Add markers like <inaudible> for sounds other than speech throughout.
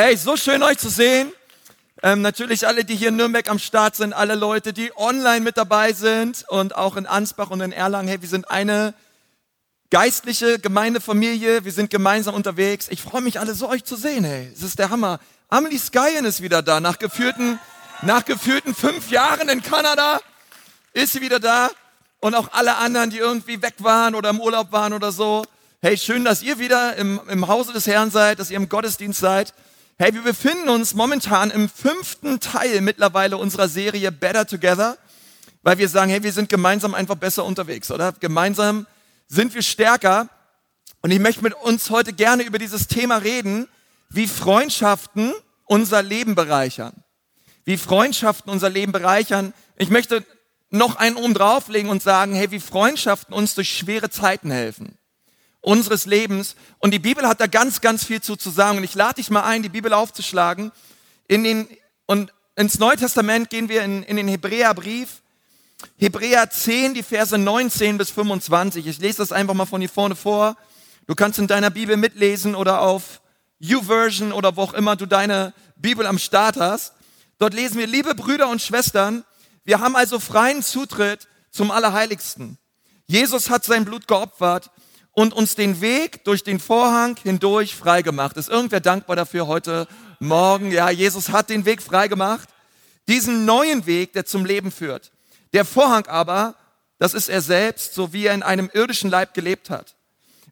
Ey, so schön euch zu sehen. Ähm, natürlich alle, die hier in Nürnberg am Start sind, alle Leute, die online mit dabei sind und auch in Ansbach und in Erlangen. Hey, wir sind eine geistliche Gemeindefamilie. Wir sind gemeinsam unterwegs. Ich freue mich alle so euch zu sehen. Hey, es ist der Hammer. Amelie Skyen ist wieder da. Nach geführten, nach geführten fünf Jahren in Kanada ist sie wieder da. Und auch alle anderen, die irgendwie weg waren oder im Urlaub waren oder so. Hey, schön, dass ihr wieder im, im Hause des Herrn seid, dass ihr im Gottesdienst seid. Hey, wir befinden uns momentan im fünften Teil mittlerweile unserer Serie Better Together, weil wir sagen, hey, wir sind gemeinsam einfach besser unterwegs, oder? Gemeinsam sind wir stärker. Und ich möchte mit uns heute gerne über dieses Thema reden, wie Freundschaften unser Leben bereichern. Wie Freundschaften unser Leben bereichern. Ich möchte noch einen oben drauflegen und sagen, hey, wie Freundschaften uns durch schwere Zeiten helfen unseres Lebens. Und die Bibel hat da ganz, ganz viel zu, zu sagen. Und ich lade dich mal ein, die Bibel aufzuschlagen. In den, und ins Neue Testament gehen wir in, in den Hebräerbrief. Hebräer 10, die Verse 19 bis 25. Ich lese das einfach mal von hier vorne vor. Du kannst in deiner Bibel mitlesen oder auf YouVersion oder wo auch immer du deine Bibel am Start hast. Dort lesen wir, liebe Brüder und Schwestern, wir haben also freien Zutritt zum Allerheiligsten. Jesus hat sein Blut geopfert und uns den Weg durch den Vorhang hindurch freigemacht. Ist irgendwer dankbar dafür heute Morgen? Ja, Jesus hat den Weg freigemacht. Diesen neuen Weg, der zum Leben führt. Der Vorhang aber, das ist er selbst, so wie er in einem irdischen Leib gelebt hat.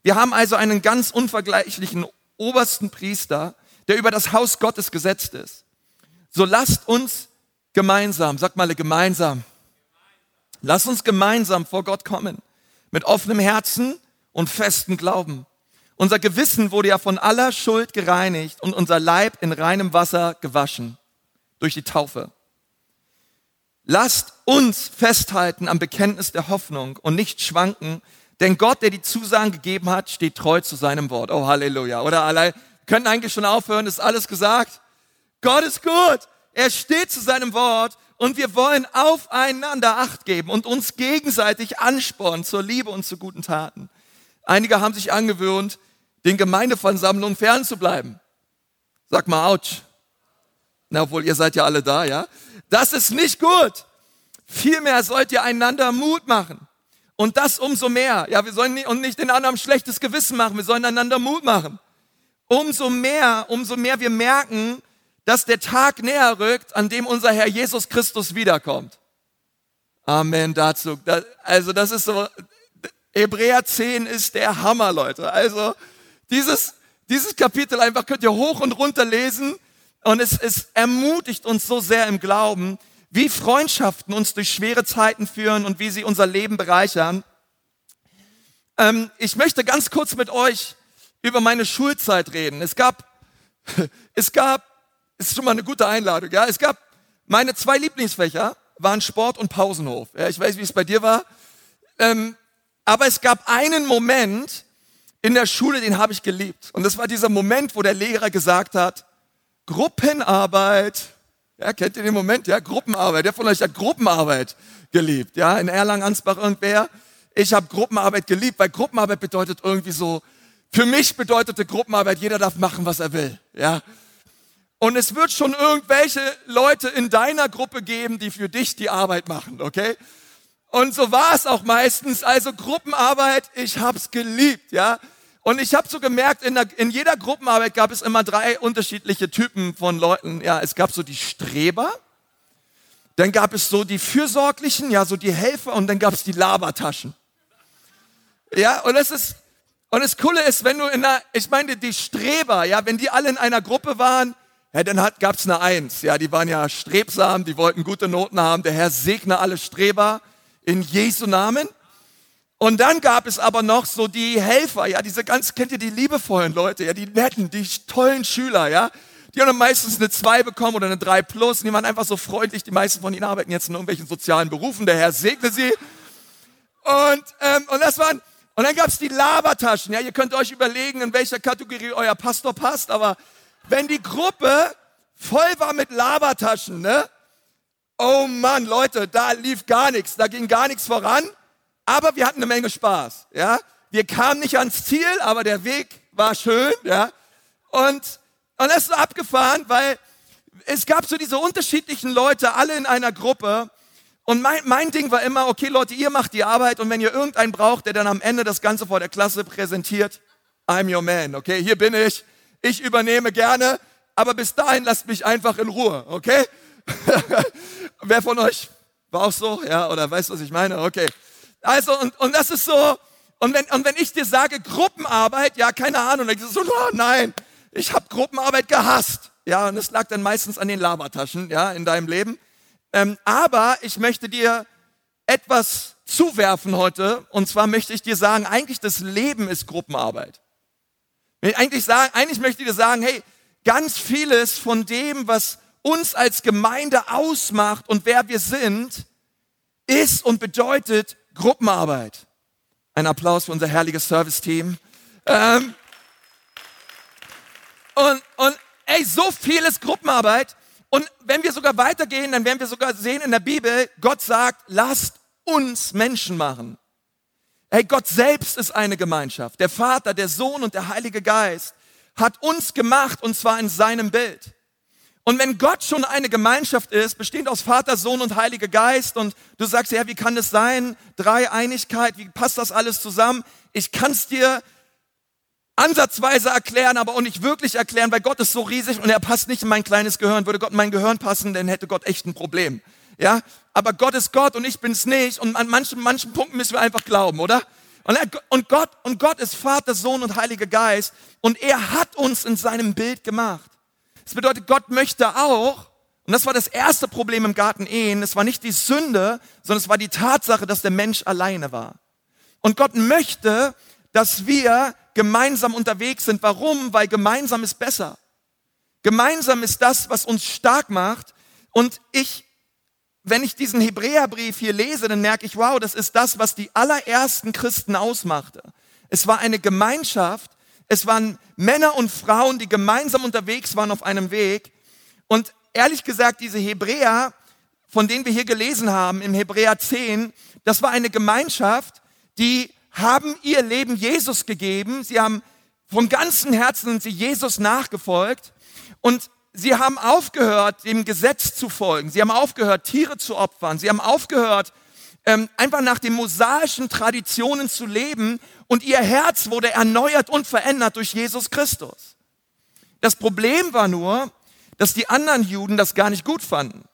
Wir haben also einen ganz unvergleichlichen obersten Priester, der über das Haus Gottes gesetzt ist. So lasst uns gemeinsam, sag mal gemeinsam, lasst uns gemeinsam vor Gott kommen, mit offenem Herzen und festen Glauben. Unser Gewissen wurde ja von aller Schuld gereinigt und unser Leib in reinem Wasser gewaschen durch die Taufe. Lasst uns festhalten am Bekenntnis der Hoffnung und nicht schwanken, denn Gott, der die Zusagen gegeben hat, steht treu zu seinem Wort. Oh Halleluja. Oder alle können eigentlich schon aufhören, ist alles gesagt. Gott ist gut. Er steht zu seinem Wort und wir wollen aufeinander Acht geben und uns gegenseitig anspornen zur Liebe und zu guten Taten. Einige haben sich angewöhnt, den Gemeindeversammlungen fernzubleiben. Sag mal, ouch. Na, obwohl ihr seid ja alle da, ja? Das ist nicht gut. Vielmehr sollt ihr einander Mut machen. Und das umso mehr. Ja, wir sollen nicht, und nicht den anderen schlechtes Gewissen machen. Wir sollen einander Mut machen. Umso mehr, umso mehr wir merken, dass der Tag näher rückt, an dem unser Herr Jesus Christus wiederkommt. Amen dazu. Also das ist so, Hebräer 10 ist der Hammer, Leute. Also dieses, dieses Kapitel einfach könnt ihr hoch und runter lesen und es, es ermutigt uns so sehr im Glauben, wie Freundschaften uns durch schwere Zeiten führen und wie sie unser Leben bereichern. Ähm, ich möchte ganz kurz mit euch über meine Schulzeit reden. Es gab, <laughs> es gab, ist schon mal eine gute Einladung, ja. Es gab meine zwei Lieblingsfächer waren Sport und Pausenhof. Ja, ich weiß, wie es bei dir war. Ähm, aber es gab einen Moment in der Schule, den habe ich geliebt. Und das war dieser Moment, wo der Lehrer gesagt hat, Gruppenarbeit. Ja, kennt ihr den Moment? Ja, Gruppenarbeit. Wer von euch hat Gruppenarbeit geliebt? Ja, in Erlangen-Ansbach irgendwer? Ich habe Gruppenarbeit geliebt, weil Gruppenarbeit bedeutet irgendwie so, für mich bedeutete Gruppenarbeit, jeder darf machen, was er will. Ja. Und es wird schon irgendwelche Leute in deiner Gruppe geben, die für dich die Arbeit machen, okay? Und so war es auch meistens. Also Gruppenarbeit, ich hab's geliebt, ja. Und ich habe so gemerkt, in, der, in jeder Gruppenarbeit gab es immer drei unterschiedliche Typen von Leuten. Ja, es gab so die Streber, dann gab es so die Fürsorglichen, ja, so die Helfer und dann gab es die Labertaschen. Ja, und es ist, und das Coole ist, wenn du in einer, ich meine, die Streber, ja, wenn die alle in einer Gruppe waren, ja, dann hat, gab's eine Eins. Ja, die waren ja strebsam, die wollten gute Noten haben. Der Herr segne alle Streber in Jesu Namen. Und dann gab es aber noch so die Helfer, ja, diese ganz, kennt ihr die liebevollen Leute, ja, die netten, die tollen Schüler, ja, die haben meistens eine 2 bekommen oder eine 3 plus. Und die waren einfach so freundlich, die meisten von ihnen arbeiten jetzt in irgendwelchen sozialen Berufen, der Herr segne sie. Und, ähm, und das waren, und dann gab es die Labertaschen, ja, ihr könnt euch überlegen, in welcher Kategorie euer Pastor passt, aber wenn die Gruppe voll war mit Labertaschen, ne, Oh Mann, Leute, da lief gar nichts, da ging gar nichts voran, aber wir hatten eine Menge Spaß, ja. Wir kamen nicht ans Ziel, aber der Weg war schön, ja. Und Und das ist abgefahren, weil es gab so diese unterschiedlichen Leute, alle in einer Gruppe. Und mein, mein Ding war immer, okay Leute, ihr macht die Arbeit und wenn ihr irgendeinen braucht, der dann am Ende das Ganze vor der Klasse präsentiert, I'm your man, okay? Hier bin ich, ich übernehme gerne, aber bis dahin lasst mich einfach in Ruhe, okay? <laughs> Wer von euch war auch so, ja, oder weißt, was ich meine? Okay. Also, und, und das ist so, und wenn, und wenn ich dir sage Gruppenarbeit, ja, keine Ahnung, dann ist so, oh nein, ich habe Gruppenarbeit gehasst. Ja, und es lag dann meistens an den Labertaschen, ja, in deinem Leben. Ähm, aber ich möchte dir etwas zuwerfen heute. Und zwar möchte ich dir sagen, eigentlich das Leben ist Gruppenarbeit. Eigentlich, sagen, eigentlich möchte ich dir sagen, hey, ganz vieles von dem, was uns als Gemeinde ausmacht und wer wir sind, ist und bedeutet Gruppenarbeit. Ein Applaus für unser herrliches Service-Team. Ähm, und, und Ey, so viel ist Gruppenarbeit. Und wenn wir sogar weitergehen, dann werden wir sogar sehen in der Bibel, Gott sagt, lasst uns Menschen machen. Hey, Gott selbst ist eine Gemeinschaft. Der Vater, der Sohn und der Heilige Geist hat uns gemacht und zwar in seinem Bild. Und wenn Gott schon eine Gemeinschaft ist, bestehend aus Vater, Sohn und Heiliger Geist, und du sagst, ja, wie kann das sein? Dreieinigkeit, wie passt das alles zusammen? Ich kann es dir ansatzweise erklären, aber auch nicht wirklich erklären, weil Gott ist so riesig und er passt nicht in mein kleines Gehirn. Würde Gott in mein Gehirn passen, dann hätte Gott echt ein Problem. Ja, aber Gott ist Gott und ich bin's nicht und an manchen, manchen Punkten müssen wir einfach glauben, oder? Er, und Gott, und Gott ist Vater, Sohn und Heiliger Geist und er hat uns in seinem Bild gemacht. Das bedeutet, Gott möchte auch, und das war das erste Problem im Garten Ehen, es war nicht die Sünde, sondern es war die Tatsache, dass der Mensch alleine war. Und Gott möchte, dass wir gemeinsam unterwegs sind. Warum? Weil gemeinsam ist besser. Gemeinsam ist das, was uns stark macht. Und ich, wenn ich diesen Hebräerbrief hier lese, dann merke ich, wow, das ist das, was die allerersten Christen ausmachte. Es war eine Gemeinschaft. Es waren Männer und Frauen, die gemeinsam unterwegs waren auf einem Weg. Und ehrlich gesagt, diese Hebräer, von denen wir hier gelesen haben, im Hebräer 10, das war eine Gemeinschaft, die haben ihr Leben Jesus gegeben. Sie haben von ganzem Herzen sie Jesus nachgefolgt und sie haben aufgehört, dem Gesetz zu folgen. Sie haben aufgehört, Tiere zu opfern. Sie haben aufgehört, ähm, einfach nach den mosaischen Traditionen zu leben und ihr Herz wurde erneuert und verändert durch Jesus Christus. Das Problem war nur, dass die anderen Juden das gar nicht gut fanden.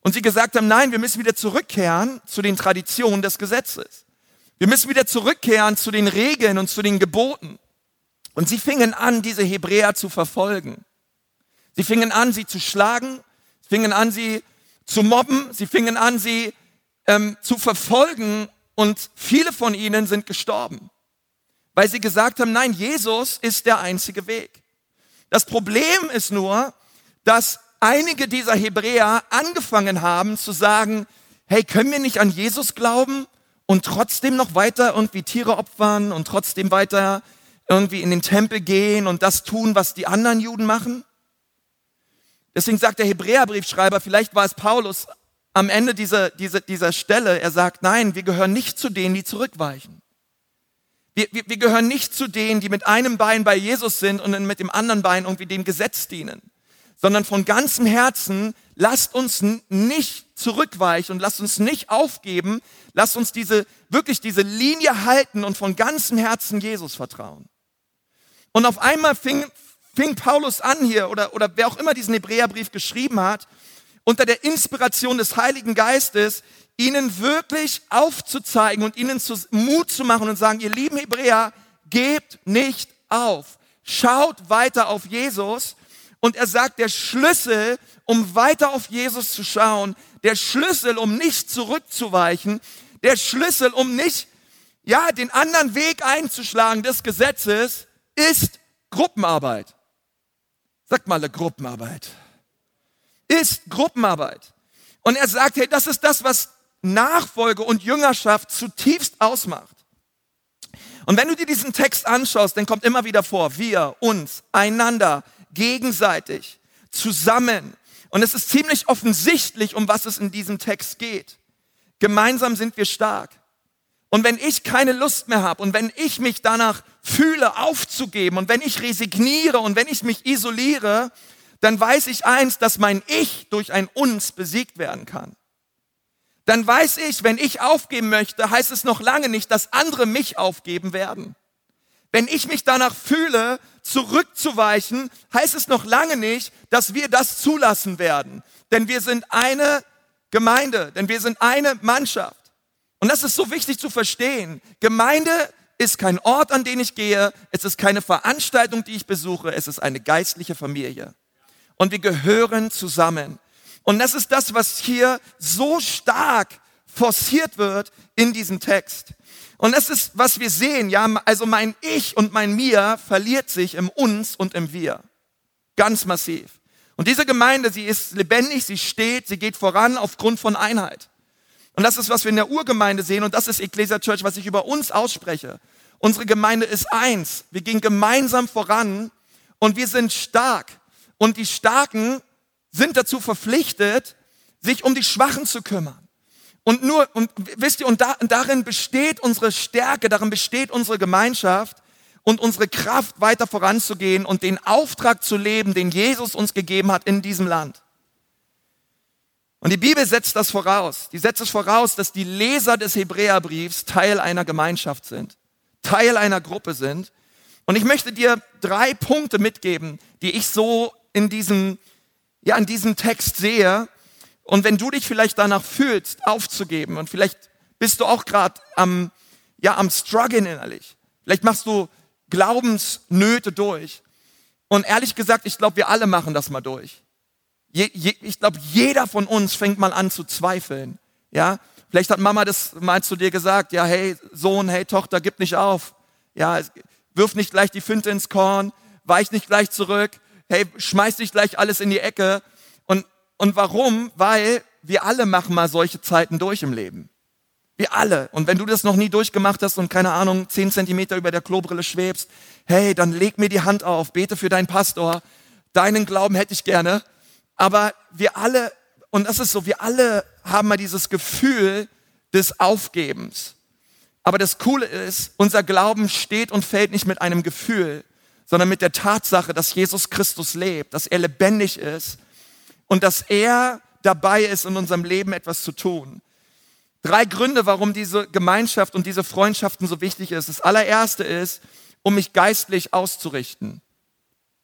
Und sie gesagt haben, nein, wir müssen wieder zurückkehren zu den Traditionen des Gesetzes. Wir müssen wieder zurückkehren zu den Regeln und zu den Geboten. Und sie fingen an, diese Hebräer zu verfolgen. Sie fingen an, sie zu schlagen, sie fingen an, sie zu mobben, sie fingen an, sie ähm, zu verfolgen und viele von ihnen sind gestorben, weil sie gesagt haben, nein, Jesus ist der einzige Weg. Das Problem ist nur, dass einige dieser Hebräer angefangen haben zu sagen, hey, können wir nicht an Jesus glauben? und trotzdem noch weiter irgendwie Tiere opfern und trotzdem weiter irgendwie in den Tempel gehen und das tun, was die anderen Juden machen? Deswegen sagt der Hebräerbriefschreiber, vielleicht war es Paulus am Ende dieser, dieser, dieser Stelle, er sagt, nein, wir gehören nicht zu denen, die zurückweichen. Wir, wir, wir gehören nicht zu denen, die mit einem Bein bei Jesus sind und mit dem anderen Bein irgendwie dem Gesetz dienen, sondern von ganzem Herzen lasst uns nicht zurückweichen und lasst uns nicht aufgeben, lasst uns diese, wirklich diese Linie halten und von ganzem Herzen Jesus vertrauen. Und auf einmal fing, fing Paulus an hier, oder, oder wer auch immer diesen Hebräerbrief geschrieben hat, unter der Inspiration des Heiligen Geistes, ihnen wirklich aufzuzeigen und ihnen zu, Mut zu machen und sagen, ihr lieben Hebräer, gebt nicht auf. Schaut weiter auf Jesus. Und er sagt, der Schlüssel um weiter auf Jesus zu schauen, der Schlüssel, um nicht zurückzuweichen, der Schlüssel, um nicht, ja, den anderen Weg einzuschlagen des Gesetzes, ist Gruppenarbeit. Sagt mal eine Gruppenarbeit. Ist Gruppenarbeit. Und er sagt, hey, das ist das, was Nachfolge und Jüngerschaft zutiefst ausmacht. Und wenn du dir diesen Text anschaust, dann kommt immer wieder vor, wir, uns, einander, gegenseitig, zusammen, und es ist ziemlich offensichtlich, um was es in diesem Text geht. Gemeinsam sind wir stark. Und wenn ich keine Lust mehr habe und wenn ich mich danach fühle, aufzugeben und wenn ich resigniere und wenn ich mich isoliere, dann weiß ich eins, dass mein Ich durch ein Uns besiegt werden kann. Dann weiß ich, wenn ich aufgeben möchte, heißt es noch lange nicht, dass andere mich aufgeben werden. Wenn ich mich danach fühle, zurückzuweichen, heißt es noch lange nicht, dass wir das zulassen werden. Denn wir sind eine Gemeinde, denn wir sind eine Mannschaft. Und das ist so wichtig zu verstehen. Gemeinde ist kein Ort, an den ich gehe, es ist keine Veranstaltung, die ich besuche, es ist eine geistliche Familie. Und wir gehören zusammen. Und das ist das, was hier so stark forciert wird in diesem Text. Und das ist, was wir sehen, ja, also mein Ich und mein Mir verliert sich im Uns und im Wir. Ganz massiv. Und diese Gemeinde, sie ist lebendig, sie steht, sie geht voran aufgrund von Einheit. Und das ist, was wir in der Urgemeinde sehen und das ist Ecclesia Church, was ich über uns ausspreche. Unsere Gemeinde ist eins. Wir gehen gemeinsam voran und wir sind stark. Und die Starken sind dazu verpflichtet, sich um die Schwachen zu kümmern. Und nur, und wisst ihr, und, da, und darin besteht unsere Stärke, darin besteht unsere Gemeinschaft und unsere Kraft, weiter voranzugehen und den Auftrag zu leben, den Jesus uns gegeben hat in diesem Land. Und die Bibel setzt das voraus. Die setzt es voraus, dass die Leser des Hebräerbriefs Teil einer Gemeinschaft sind, Teil einer Gruppe sind. Und ich möchte dir drei Punkte mitgeben, die ich so in diesem, ja, in diesem Text sehe, und wenn du dich vielleicht danach fühlst, aufzugeben und vielleicht bist du auch gerade am, ja, am struggeln innerlich. Vielleicht machst du Glaubensnöte durch. Und ehrlich gesagt, ich glaube, wir alle machen das mal durch. Je, je, ich glaube, jeder von uns fängt mal an zu zweifeln. Ja, vielleicht hat Mama das mal zu dir gesagt. Ja, hey Sohn, hey Tochter, gib nicht auf. Ja, wirf nicht gleich die Finte ins Korn, weich nicht gleich zurück. Hey, schmeiß nicht gleich alles in die Ecke. Und warum? Weil wir alle machen mal solche Zeiten durch im Leben. Wir alle. Und wenn du das noch nie durchgemacht hast und keine Ahnung, zehn Zentimeter über der Klobrille schwebst, hey, dann leg mir die Hand auf, bete für deinen Pastor. Deinen Glauben hätte ich gerne. Aber wir alle, und das ist so, wir alle haben mal dieses Gefühl des Aufgebens. Aber das Coole ist, unser Glauben steht und fällt nicht mit einem Gefühl, sondern mit der Tatsache, dass Jesus Christus lebt, dass er lebendig ist und dass er dabei ist, in unserem Leben etwas zu tun. Drei Gründe, warum diese Gemeinschaft und diese Freundschaften so wichtig ist. Das allererste ist, um mich geistlich auszurichten.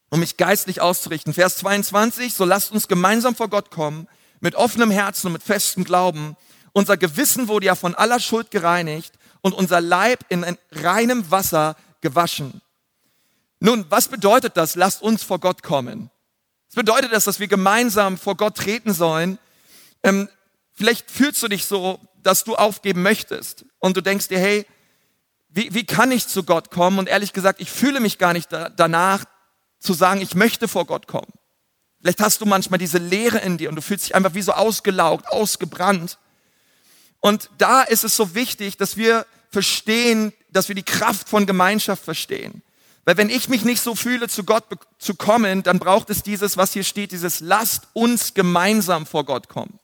Um mich geistlich auszurichten. Vers 22, so lasst uns gemeinsam vor Gott kommen, mit offenem Herzen und mit festem Glauben. Unser Gewissen wurde ja von aller Schuld gereinigt und unser Leib in reinem Wasser gewaschen. Nun, was bedeutet das? Lasst uns vor Gott kommen. Was bedeutet das, dass wir gemeinsam vor Gott treten sollen? Ähm, vielleicht fühlst du dich so, dass du aufgeben möchtest und du denkst dir, hey, wie, wie kann ich zu Gott kommen? Und ehrlich gesagt, ich fühle mich gar nicht da, danach zu sagen, ich möchte vor Gott kommen. Vielleicht hast du manchmal diese Leere in dir und du fühlst dich einfach wie so ausgelaugt, ausgebrannt. Und da ist es so wichtig, dass wir verstehen, dass wir die Kraft von Gemeinschaft verstehen. Weil wenn ich mich nicht so fühle, zu Gott zu kommen, dann braucht es dieses, was hier steht, dieses lasst uns gemeinsam vor Gott kommen.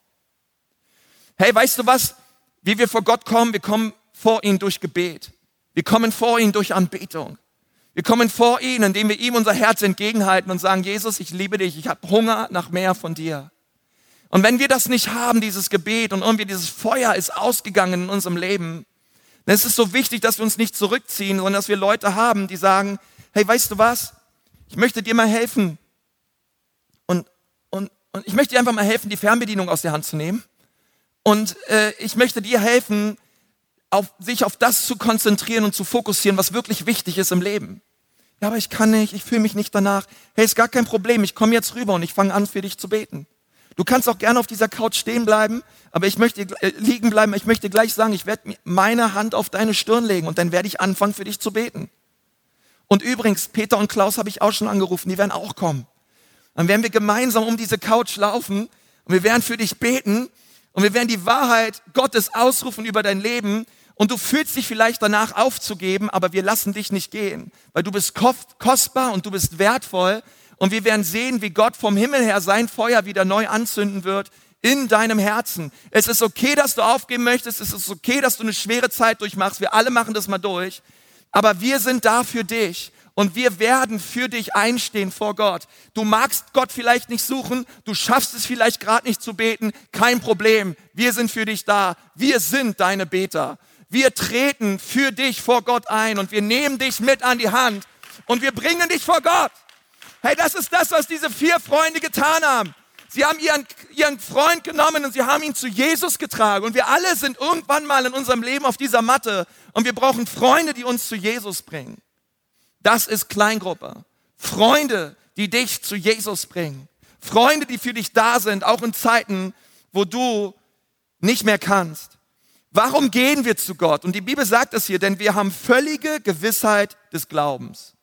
Hey, weißt du was? Wie wir vor Gott kommen, wir kommen vor ihn durch Gebet. Wir kommen vor ihn durch Anbetung. Wir kommen vor ihn, indem wir ihm unser Herz entgegenhalten und sagen, Jesus, ich liebe dich, ich habe Hunger nach mehr von dir. Und wenn wir das nicht haben, dieses Gebet und irgendwie dieses Feuer ist ausgegangen in unserem Leben, dann ist es so wichtig, dass wir uns nicht zurückziehen, sondern dass wir Leute haben, die sagen, hey, weißt du was? Ich möchte dir mal helfen. Und, und, und ich möchte dir einfach mal helfen, die Fernbedienung aus der Hand zu nehmen. Und äh, ich möchte dir helfen, auf, sich auf das zu konzentrieren und zu fokussieren, was wirklich wichtig ist im Leben. Ja, aber ich kann nicht, ich fühle mich nicht danach. Hey, ist gar kein Problem, ich komme jetzt rüber und ich fange an, für dich zu beten. Du kannst auch gerne auf dieser Couch stehen bleiben, aber ich möchte äh, liegen bleiben. Ich möchte gleich sagen, ich werde meine Hand auf deine Stirn legen und dann werde ich anfangen, für dich zu beten. Und übrigens, Peter und Klaus habe ich auch schon angerufen, die werden auch kommen. Dann werden wir gemeinsam um diese Couch laufen und wir werden für dich beten und wir werden die Wahrheit Gottes ausrufen über dein Leben und du fühlst dich vielleicht danach aufzugeben, aber wir lassen dich nicht gehen, weil du bist kostbar und du bist wertvoll und wir werden sehen, wie Gott vom Himmel her sein Feuer wieder neu anzünden wird in deinem Herzen. Es ist okay, dass du aufgeben möchtest, es ist okay, dass du eine schwere Zeit durchmachst, wir alle machen das mal durch. Aber wir sind da für dich und wir werden für dich einstehen vor Gott. Du magst Gott vielleicht nicht suchen, du schaffst es vielleicht gerade nicht zu beten, kein Problem. Wir sind für dich da. Wir sind deine Beter. Wir treten für dich vor Gott ein und wir nehmen dich mit an die Hand und wir bringen dich vor Gott. Hey, das ist das, was diese vier Freunde getan haben. Sie haben ihren, ihren Freund genommen und sie haben ihn zu Jesus getragen. Und wir alle sind irgendwann mal in unserem Leben auf dieser Matte und wir brauchen Freunde, die uns zu Jesus bringen. Das ist Kleingruppe. Freunde, die dich zu Jesus bringen. Freunde, die für dich da sind, auch in Zeiten, wo du nicht mehr kannst. Warum gehen wir zu Gott? Und die Bibel sagt es hier, denn wir haben völlige Gewissheit des Glaubens.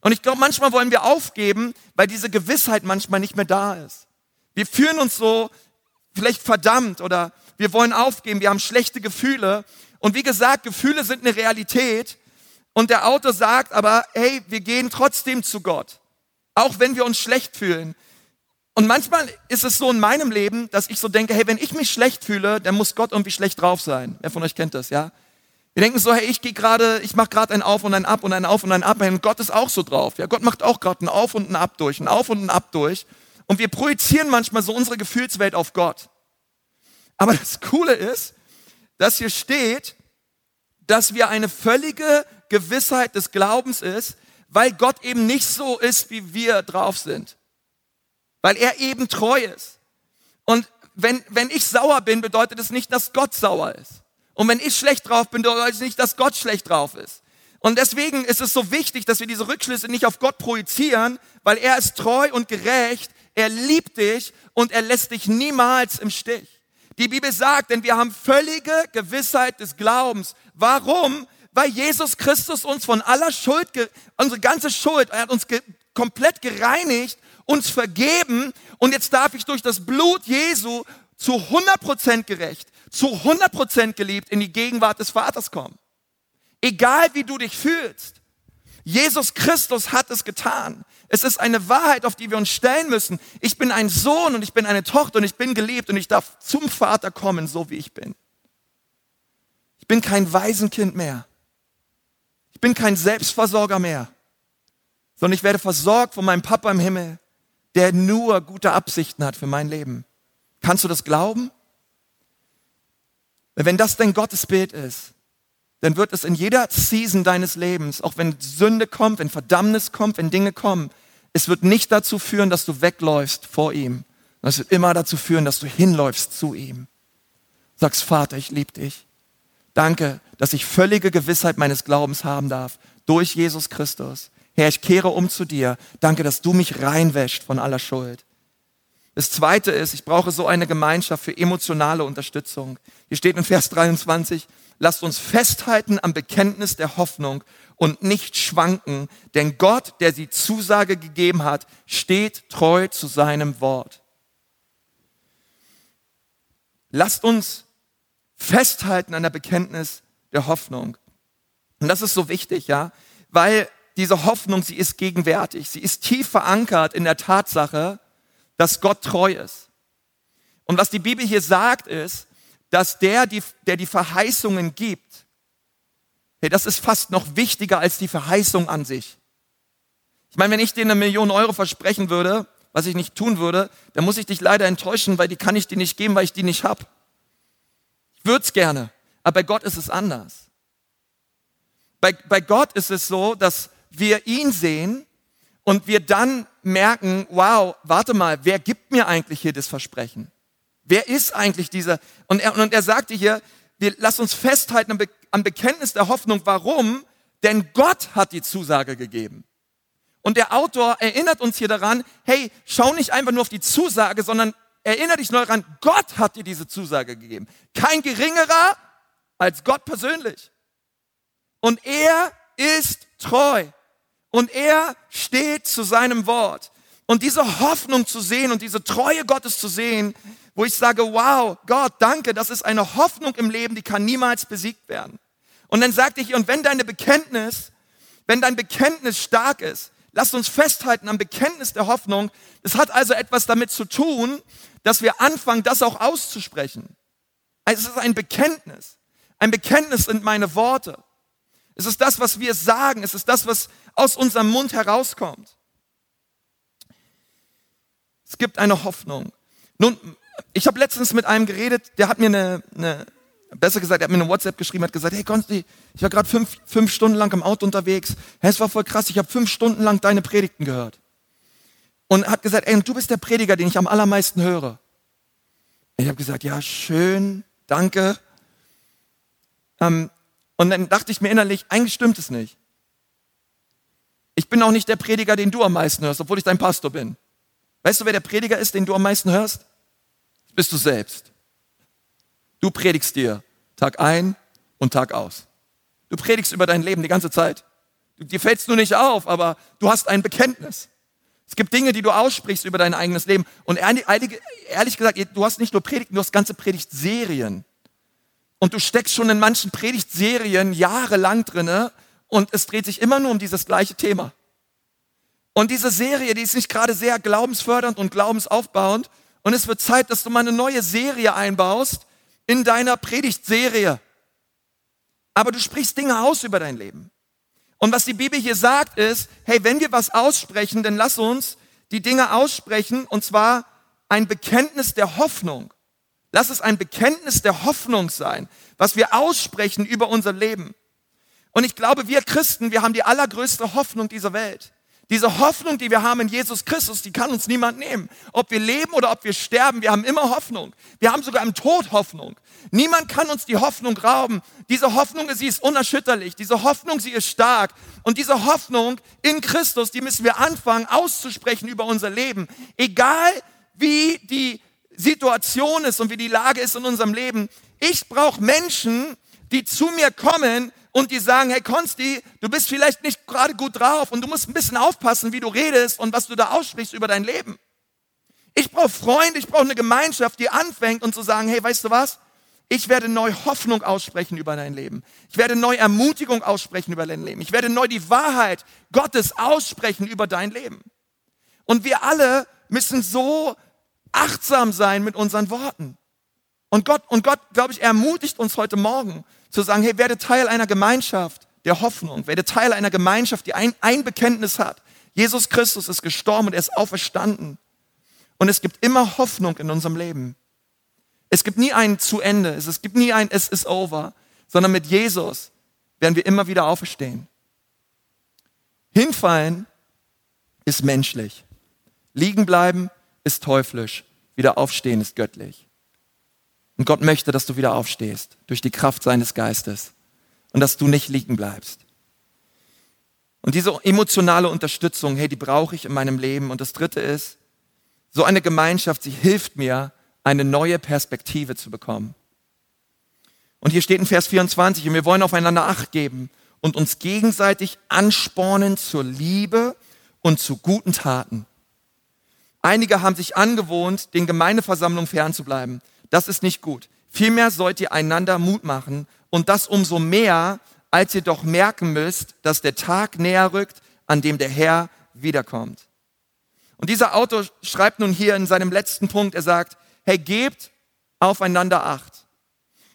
Und ich glaube, manchmal wollen wir aufgeben, weil diese Gewissheit manchmal nicht mehr da ist. Wir fühlen uns so vielleicht verdammt oder wir wollen aufgeben, wir haben schlechte Gefühle. Und wie gesagt, Gefühle sind eine Realität. Und der Autor sagt aber, hey, wir gehen trotzdem zu Gott, auch wenn wir uns schlecht fühlen. Und manchmal ist es so in meinem Leben, dass ich so denke, hey, wenn ich mich schlecht fühle, dann muss Gott irgendwie schlecht drauf sein. Wer von euch kennt das, ja? Wir denken so, hey, ich gehe gerade, ich mache gerade ein Auf und ein Ab und ein Auf und ein Ab. Und Gott ist auch so drauf. Ja, Gott macht auch gerade ein Auf und ein Ab durch, ein Auf und ein Ab durch. Und wir projizieren manchmal so unsere Gefühlswelt auf Gott. Aber das Coole ist, dass hier steht, dass wir eine völlige Gewissheit des Glaubens ist, weil Gott eben nicht so ist, wie wir drauf sind. Weil er eben treu ist. Und wenn, wenn ich sauer bin, bedeutet es nicht, dass Gott sauer ist. Und wenn ich schlecht drauf bin, bedeutet es nicht, dass Gott schlecht drauf ist. Und deswegen ist es so wichtig, dass wir diese Rückschlüsse nicht auf Gott projizieren, weil er ist treu und gerecht, er liebt dich und er lässt dich niemals im Stich. Die Bibel sagt, denn wir haben völlige Gewissheit des Glaubens. Warum? Weil Jesus Christus uns von aller Schuld, unsere ganze Schuld, er hat uns ge komplett gereinigt, uns vergeben und jetzt darf ich durch das Blut Jesu zu 100% gerecht, zu 100% geliebt in die Gegenwart des Vaters kommen. Egal wie du dich fühlst. Jesus Christus hat es getan. Es ist eine Wahrheit, auf die wir uns stellen müssen. Ich bin ein Sohn und ich bin eine Tochter und ich bin geliebt und ich darf zum Vater kommen, so wie ich bin. Ich bin kein Waisenkind mehr. Ich bin kein Selbstversorger mehr, sondern ich werde versorgt von meinem Papa im Himmel, der nur gute Absichten hat für mein Leben. Kannst du das glauben? Wenn das dein Gottesbild ist, dann wird es in jeder Season deines Lebens, auch wenn Sünde kommt, wenn Verdammnis kommt, wenn Dinge kommen, es wird nicht dazu führen, dass du wegläufst vor ihm. Es wird immer dazu führen, dass du hinläufst zu ihm. Sagst, Vater, ich liebe dich. Danke, dass ich völlige Gewissheit meines Glaubens haben darf durch Jesus Christus. Herr, ich kehre um zu dir. Danke, dass du mich reinwäscht von aller Schuld. Das zweite ist, ich brauche so eine Gemeinschaft für emotionale Unterstützung. Hier steht in Vers 23, lasst uns festhalten am Bekenntnis der Hoffnung und nicht schwanken, denn Gott, der sie Zusage gegeben hat, steht treu zu seinem Wort. Lasst uns festhalten an der Bekenntnis der Hoffnung. Und das ist so wichtig, ja, weil diese Hoffnung, sie ist gegenwärtig, sie ist tief verankert in der Tatsache, dass Gott treu ist. Und was die Bibel hier sagt, ist, dass der, die, der die Verheißungen gibt, hey, das ist fast noch wichtiger als die Verheißung an sich. Ich meine, wenn ich dir eine Million Euro versprechen würde, was ich nicht tun würde, dann muss ich dich leider enttäuschen, weil die kann ich dir nicht geben, weil ich die nicht hab. Ich würde es gerne, aber bei Gott ist es anders. Bei, bei Gott ist es so, dass wir ihn sehen und wir dann merken, wow, warte mal, wer gibt mir eigentlich hier das Versprechen? Wer ist eigentlich dieser? Und er, und er sagte hier, wir, lass uns festhalten am, am Bekenntnis der Hoffnung. Warum? Denn Gott hat die Zusage gegeben. Und der Autor erinnert uns hier daran, hey, schau nicht einfach nur auf die Zusage, sondern erinnere dich neu daran, Gott hat dir diese Zusage gegeben. Kein geringerer als Gott persönlich. Und er ist treu und er steht zu seinem Wort. Und diese Hoffnung zu sehen und diese Treue Gottes zu sehen, wo ich sage, wow, Gott, danke, das ist eine Hoffnung im Leben, die kann niemals besiegt werden. Und dann sagte ich, und wenn deine Bekenntnis, wenn dein Bekenntnis stark ist, lasst uns festhalten am Bekenntnis der Hoffnung. Es hat also etwas damit zu tun, dass wir anfangen, das auch auszusprechen. Also es ist ein Bekenntnis. Ein Bekenntnis sind meine Worte. Es ist das, was wir sagen. Es ist das, was aus unserem Mund herauskommt. Es gibt eine Hoffnung. Nun, ich habe letztens mit einem geredet, der hat mir eine, eine besser gesagt, er hat mir eine WhatsApp geschrieben, hat gesagt, hey Konsti, ich war gerade fünf, fünf Stunden lang im Auto unterwegs. Hey, es war voll krass, ich habe fünf Stunden lang deine Predigten gehört. Und hat gesagt, ey, du bist der Prediger, den ich am allermeisten höre. Ich habe gesagt, ja, schön, danke. Ähm, und dann dachte ich mir innerlich, eigentlich stimmt es nicht. Ich bin auch nicht der Prediger, den du am meisten hörst, obwohl ich dein Pastor bin. Weißt du, wer der Prediger ist, den du am meisten hörst? Bist du selbst. Du predigst dir Tag ein und Tag aus. Du predigst über dein Leben die ganze Zeit. Dir fällst du nicht auf, aber du hast ein Bekenntnis. Es gibt Dinge, die du aussprichst über dein eigenes Leben. Und ehrlich gesagt, du hast nicht nur Predigten, du hast ganze Predigtserien. Und du steckst schon in manchen Predigtserien jahrelang drinne und es dreht sich immer nur um dieses gleiche Thema. Und diese Serie, die ist nicht gerade sehr glaubensfördernd und glaubensaufbauend. Und es wird Zeit, dass du mal eine neue Serie einbaust in deiner Predigtserie. Aber du sprichst Dinge aus über dein Leben. Und was die Bibel hier sagt ist, hey, wenn wir was aussprechen, dann lass uns die Dinge aussprechen und zwar ein Bekenntnis der Hoffnung. Lass es ein Bekenntnis der Hoffnung sein, was wir aussprechen über unser Leben. Und ich glaube, wir Christen, wir haben die allergrößte Hoffnung dieser Welt. Diese Hoffnung, die wir haben in Jesus Christus, die kann uns niemand nehmen. Ob wir leben oder ob wir sterben, wir haben immer Hoffnung. Wir haben sogar im Tod Hoffnung. Niemand kann uns die Hoffnung rauben. Diese Hoffnung, sie ist unerschütterlich. Diese Hoffnung, sie ist stark. Und diese Hoffnung in Christus, die müssen wir anfangen auszusprechen über unser Leben. Egal wie die Situation ist und wie die Lage ist in unserem Leben. Ich brauche Menschen, die zu mir kommen und die sagen, hey Konsti, du bist vielleicht nicht gerade gut drauf und du musst ein bisschen aufpassen, wie du redest und was du da aussprichst über dein Leben. Ich brauche Freunde, ich brauche eine Gemeinschaft, die anfängt und zu sagen, hey, weißt du was? Ich werde neu Hoffnung aussprechen über dein Leben. Ich werde neu Ermutigung aussprechen über dein Leben. Ich werde neu die Wahrheit Gottes aussprechen über dein Leben. Und wir alle müssen so achtsam sein mit unseren Worten. Und Gott, und Gott, glaube ich, ermutigt uns heute Morgen zu sagen, hey, werde Teil einer Gemeinschaft der Hoffnung, werde Teil einer Gemeinschaft, die ein, ein Bekenntnis hat. Jesus Christus ist gestorben und er ist auferstanden. Und es gibt immer Hoffnung in unserem Leben. Es gibt nie ein zu Ende, es gibt nie ein es ist over, sondern mit Jesus werden wir immer wieder auferstehen. Hinfallen ist menschlich. Liegen bleiben ist teuflisch. Wieder aufstehen ist göttlich. Und Gott möchte, dass du wieder aufstehst durch die Kraft seines Geistes und dass du nicht liegen bleibst. Und diese emotionale Unterstützung, hey, die brauche ich in meinem Leben. Und das Dritte ist, so eine Gemeinschaft, sie hilft mir, eine neue Perspektive zu bekommen. Und hier steht in Vers 24, und wir wollen aufeinander Acht geben und uns gegenseitig anspornen zur Liebe und zu guten Taten. Einige haben sich angewohnt, den Gemeindeversammlungen fernzubleiben. Das ist nicht gut. Vielmehr sollt ihr einander Mut machen und das umso mehr, als ihr doch merken müsst, dass der Tag näher rückt, an dem der Herr wiederkommt. Und dieser Autor schreibt nun hier in seinem letzten Punkt, er sagt, hey, gebt aufeinander Acht.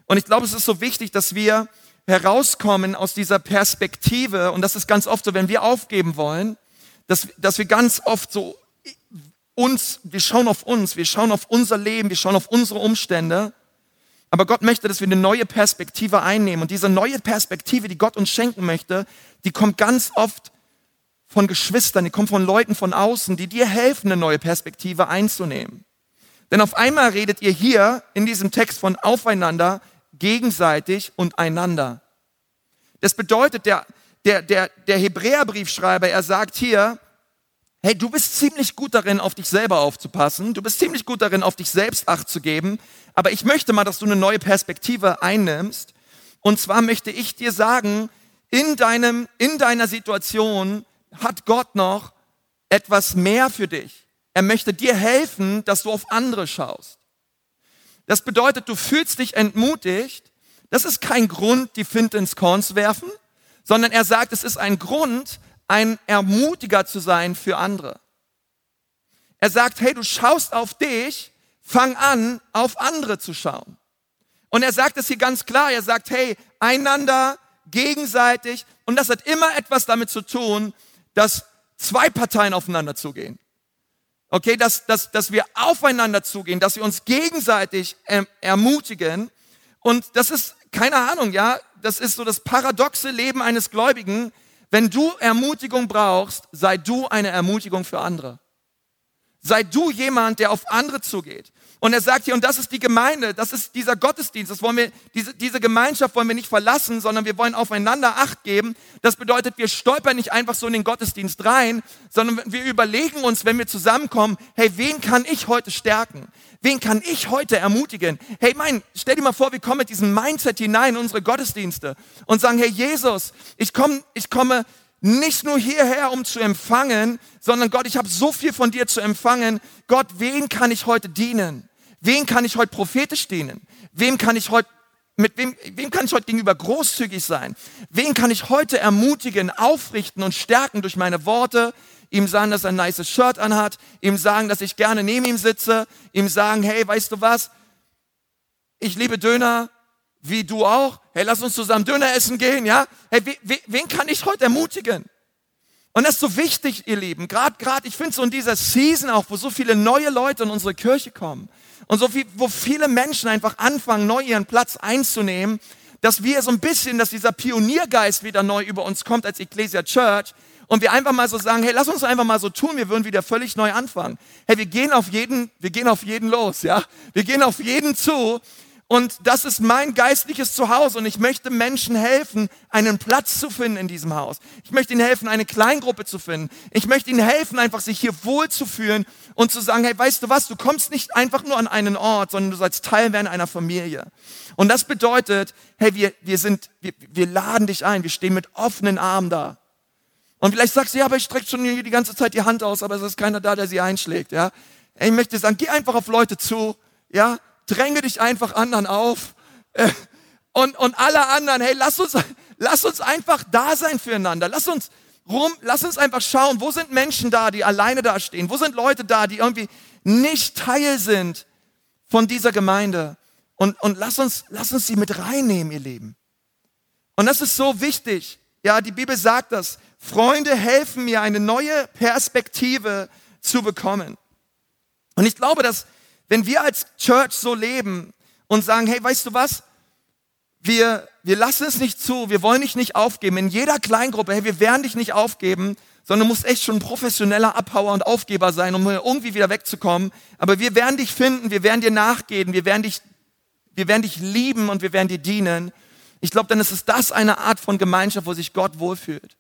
Und ich glaube, es ist so wichtig, dass wir herauskommen aus dieser Perspektive, und das ist ganz oft so, wenn wir aufgeben wollen, dass, dass wir ganz oft so uns, wir schauen auf uns, wir schauen auf unser Leben, wir schauen auf unsere Umstände. Aber Gott möchte, dass wir eine neue Perspektive einnehmen. Und diese neue Perspektive, die Gott uns schenken möchte, die kommt ganz oft von Geschwistern, die kommt von Leuten von außen, die dir helfen, eine neue Perspektive einzunehmen. Denn auf einmal redet ihr hier in diesem Text von aufeinander, gegenseitig und einander. Das bedeutet, der, der, der, der Hebräerbriefschreiber, er sagt hier, hey, du bist ziemlich gut darin, auf dich selber aufzupassen, du bist ziemlich gut darin, auf dich selbst acht zu geben, aber ich möchte mal, dass du eine neue Perspektive einnimmst. Und zwar möchte ich dir sagen, in deinem, in deiner Situation hat Gott noch etwas mehr für dich. Er möchte dir helfen, dass du auf andere schaust. Das bedeutet, du fühlst dich entmutigt. Das ist kein Grund, die Finte ins Korn zu werfen, sondern er sagt, es ist ein Grund, ein Ermutiger zu sein für andere. Er sagt, hey, du schaust auf dich, fang an, auf andere zu schauen. Und er sagt es hier ganz klar, er sagt, hey, einander gegenseitig. Und das hat immer etwas damit zu tun, dass zwei Parteien aufeinander zugehen. Okay, dass, dass, dass wir aufeinander zugehen, dass wir uns gegenseitig ähm, ermutigen. Und das ist, keine Ahnung, ja, das ist so das paradoxe Leben eines Gläubigen. Wenn du Ermutigung brauchst, sei du eine Ermutigung für andere. Sei du jemand, der auf andere zugeht. Und er sagt hier, und das ist die Gemeinde, das ist dieser Gottesdienst, das wollen wir, diese, diese Gemeinschaft wollen wir nicht verlassen, sondern wir wollen aufeinander Acht geben. Das bedeutet, wir stolpern nicht einfach so in den Gottesdienst rein, sondern wir überlegen uns, wenn wir zusammenkommen, hey, wen kann ich heute stärken? Wen kann ich heute ermutigen? Hey, mein, stell dir mal vor, wir kommen mit diesem Mindset hinein in unsere Gottesdienste und sagen, hey Jesus, ich komme, ich komme nicht nur hierher, um zu empfangen, sondern Gott, ich habe so viel von dir zu empfangen. Gott, wen kann ich heute dienen? Wen kann ich heute prophetisch dienen? Wem kann ich heute mit wem, wem kann ich heute gegenüber großzügig sein? Wen kann ich heute ermutigen, aufrichten und stärken durch meine Worte? Ihm sagen, dass er ein nice Shirt anhat, ihm sagen, dass ich gerne neben ihm sitze, ihm sagen, hey, weißt du was? Ich liebe Döner, wie du auch. Hey, lass uns zusammen Döner essen gehen, ja? Hey, wen kann ich heute ermutigen? Und das ist so wichtig, ihr Lieben. Gerade, gerade, ich finde so in dieser Season auch, wo so viele neue Leute in unsere Kirche kommen und so viel, wo viele Menschen einfach anfangen, neu ihren Platz einzunehmen, dass wir so ein bisschen, dass dieser Pioniergeist wieder neu über uns kommt als Ecclesia Church und wir einfach mal so sagen, hey, lass uns einfach mal so tun, wir würden wieder völlig neu anfangen. Hey, wir gehen auf jeden, wir gehen auf jeden los, ja? Wir gehen auf jeden zu und das ist mein geistliches Zuhause und ich möchte Menschen helfen, einen Platz zu finden in diesem Haus. Ich möchte ihnen helfen, eine Kleingruppe zu finden. Ich möchte ihnen helfen, einfach sich hier wohlzufühlen und zu sagen, hey, weißt du was, du kommst nicht einfach nur an einen Ort, sondern du sollst Teil werden einer Familie. Und das bedeutet, hey, wir, wir sind, wir, wir laden dich ein, wir stehen mit offenen Armen da. Und vielleicht sagst du, ja, aber ich strecke schon die ganze Zeit die Hand aus, aber es ist keiner da, der sie einschlägt, ja. Ich möchte sagen, geh einfach auf Leute zu, ja, dränge dich einfach anderen auf. Äh, und, und alle anderen, hey, lass uns, lass uns einfach da sein füreinander. Lass uns rum, lass uns einfach schauen, wo sind Menschen da, die alleine da stehen? Wo sind Leute da, die irgendwie nicht Teil sind von dieser Gemeinde? Und, und lass uns, lass uns sie mit reinnehmen, ihr Leben. Und das ist so wichtig. Ja, die Bibel sagt das. Freunde helfen mir, eine neue Perspektive zu bekommen. Und ich glaube, dass wenn wir als Church so leben und sagen, hey, weißt du was? Wir, wir lassen es nicht zu, wir wollen dich nicht aufgeben. In jeder Kleingruppe, hey, wir werden dich nicht aufgeben, sondern du musst echt schon professioneller Abhauer und Aufgeber sein, um irgendwie wieder wegzukommen. Aber wir werden dich finden, wir werden dir nachgehen, wir werden dich, wir werden dich lieben und wir werden dir dienen. Ich glaube, dann ist es das eine Art von Gemeinschaft, wo sich Gott wohlfühlt,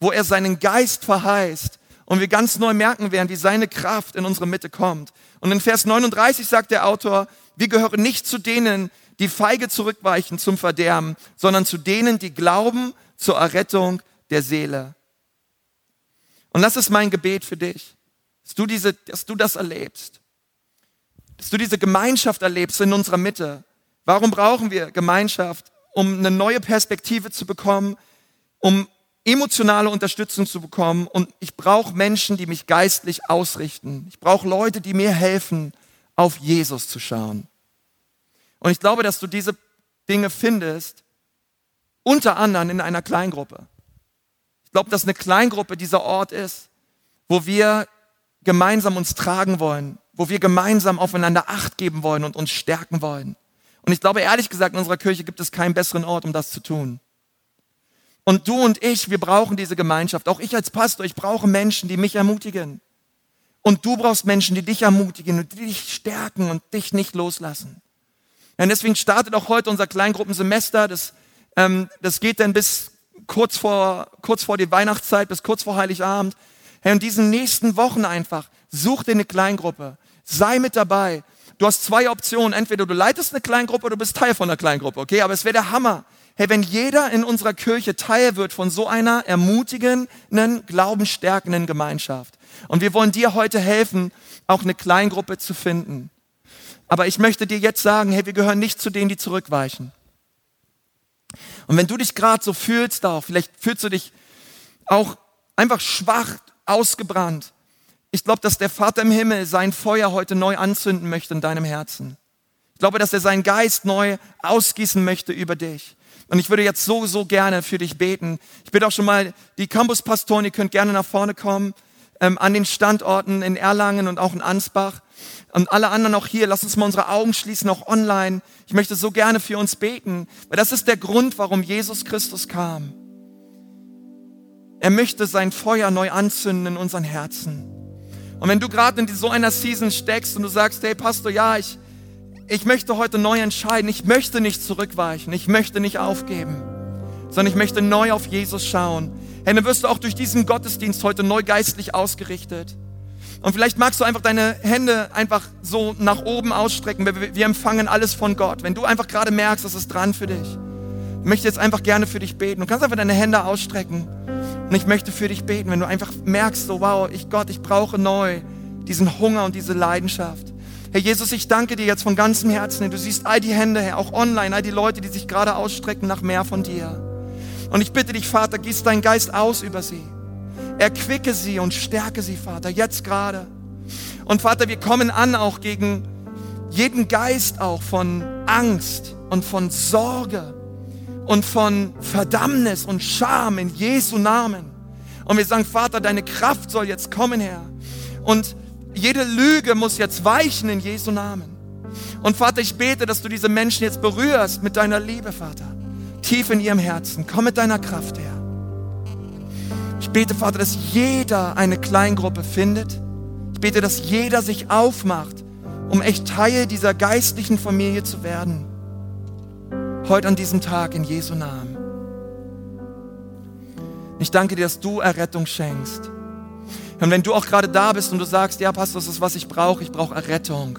wo er seinen Geist verheißt und wir ganz neu merken werden, wie seine Kraft in unsere Mitte kommt. Und in Vers 39 sagt der Autor, wir gehören nicht zu denen, die feige zurückweichen zum Verderben, sondern zu denen, die glauben zur Errettung der Seele. Und das ist mein Gebet für dich, dass du, diese, dass du das erlebst, dass du diese Gemeinschaft erlebst in unserer Mitte. Warum brauchen wir Gemeinschaft? Um eine neue Perspektive zu bekommen, um emotionale Unterstützung zu bekommen und ich brauche Menschen, die mich geistlich ausrichten. Ich brauche Leute, die mir helfen, auf Jesus zu schauen. Und ich glaube, dass du diese Dinge findest, unter anderem in einer Kleingruppe. Ich glaube, dass eine Kleingruppe dieser Ort ist, wo wir gemeinsam uns tragen wollen, wo wir gemeinsam aufeinander Acht geben wollen und uns stärken wollen. Und ich glaube, ehrlich gesagt, in unserer Kirche gibt es keinen besseren Ort, um das zu tun. Und du und ich, wir brauchen diese Gemeinschaft. Auch ich als Pastor, ich brauche Menschen, die mich ermutigen. Und du brauchst Menschen, die dich ermutigen und die dich stärken und dich nicht loslassen. Und deswegen startet auch heute unser Kleingruppensemester. Das, ähm, das geht dann bis kurz vor, kurz vor die Weihnachtszeit, bis kurz vor Heiligabend. Hey, und diesen nächsten Wochen einfach, such dir eine Kleingruppe. Sei mit dabei. Du hast zwei Optionen. Entweder du leitest eine Kleingruppe oder du bist Teil von einer Kleingruppe, okay? Aber es wäre der Hammer, Hey, wenn jeder in unserer Kirche Teil wird von so einer ermutigenden, glaubensstärkenden Gemeinschaft. Und wir wollen dir heute helfen, auch eine Kleingruppe zu finden. Aber ich möchte dir jetzt sagen, hey, wir gehören nicht zu denen, die zurückweichen. Und wenn du dich gerade so fühlst auch, vielleicht fühlst du dich auch einfach schwach, ausgebrannt. Ich glaube, dass der Vater im Himmel sein Feuer heute neu anzünden möchte in deinem Herzen. Ich glaube, dass er seinen Geist neu ausgießen möchte über dich. Und ich würde jetzt so, so gerne für dich beten. Ich bitte auch schon mal die Campuspastoren, ihr könnt gerne nach vorne kommen, ähm, an den Standorten in Erlangen und auch in Ansbach. Und alle anderen auch hier, lass uns mal unsere Augen schließen, auch online. Ich möchte so gerne für uns beten, weil das ist der Grund, warum Jesus Christus kam. Er möchte sein Feuer neu anzünden in unseren Herzen. Und wenn du gerade in so einer Season steckst und du sagst, hey Pastor, ja, ich, ich möchte heute neu entscheiden, ich möchte nicht zurückweichen, ich möchte nicht aufgeben, sondern ich möchte neu auf Jesus schauen. Hey, dann wirst du auch durch diesen Gottesdienst heute neu geistlich ausgerichtet. Und vielleicht magst du einfach deine Hände einfach so nach oben ausstrecken. Wir, wir empfangen alles von Gott. Wenn du einfach gerade merkst, das ist dran für dich. Ich möchte jetzt einfach gerne für dich beten. Du kannst einfach deine Hände ausstrecken. Und ich möchte für dich beten, wenn du einfach merkst, so wow, ich Gott, ich brauche neu diesen Hunger und diese Leidenschaft. Herr Jesus, ich danke dir jetzt von ganzem Herzen. Du siehst all die Hände, Herr, auch online, all die Leute, die sich gerade ausstrecken nach mehr von dir. Und ich bitte dich, Vater, gieß deinen Geist aus über sie. Erquicke sie und stärke sie, Vater, jetzt gerade. Und Vater, wir kommen an auch gegen jeden Geist auch von Angst und von Sorge und von Verdammnis und Scham in Jesu Namen. Und wir sagen, Vater, deine Kraft soll jetzt kommen, Herr. Und jede Lüge muss jetzt weichen in Jesu Namen. Und Vater, ich bete, dass du diese Menschen jetzt berührst mit deiner Liebe, Vater. Tief in ihrem Herzen. Komm mit deiner Kraft her. Ich bete, Vater, dass jeder eine Kleingruppe findet. Ich bete, dass jeder sich aufmacht, um echt Teil dieser geistlichen Familie zu werden. Heute an diesem Tag in Jesu Namen. Ich danke dir, dass du Errettung schenkst. Und wenn du auch gerade da bist und du sagst, ja, Pastor, das ist, was ich brauche, ich brauche Errettung.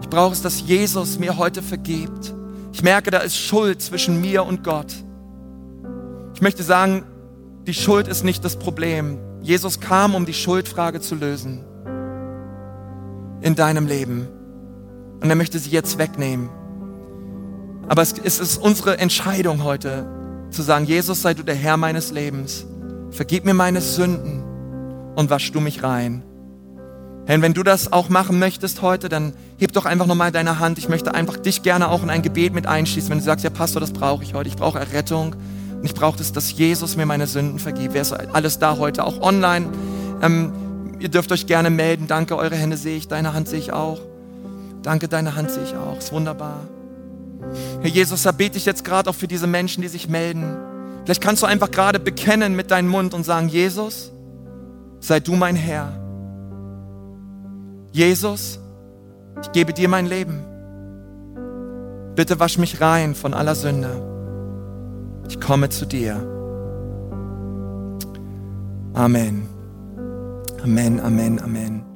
Ich brauche es, dass Jesus mir heute vergibt. Ich merke, da ist Schuld zwischen mir und Gott. Ich möchte sagen, die Schuld ist nicht das Problem. Jesus kam, um die Schuldfrage zu lösen in deinem Leben. Und er möchte sie jetzt wegnehmen. Aber es ist unsere Entscheidung heute zu sagen, Jesus, sei du der Herr meines Lebens. Vergib mir meine Sünden und wasch du mich rein. Herr, wenn du das auch machen möchtest heute, dann heb doch einfach nochmal deine Hand. Ich möchte einfach dich gerne auch in ein Gebet mit einschließen, wenn du sagst, ja Pastor, das brauche ich heute. Ich brauche Errettung und ich brauche das, dass Jesus mir meine Sünden vergibt. Wer ist alles da heute, auch online? Ähm, ihr dürft euch gerne melden. Danke, eure Hände sehe ich, deine Hand sehe ich auch. Danke, deine Hand sehe ich auch. Ist wunderbar. Herr Jesus, da bete ich jetzt gerade auch für diese Menschen, die sich melden. Vielleicht kannst du einfach gerade bekennen mit deinem Mund und sagen, Jesus, sei du mein Herr. Jesus, ich gebe dir mein Leben. Bitte wasch mich rein von aller Sünde. Ich komme zu dir. Amen. Amen, Amen, Amen.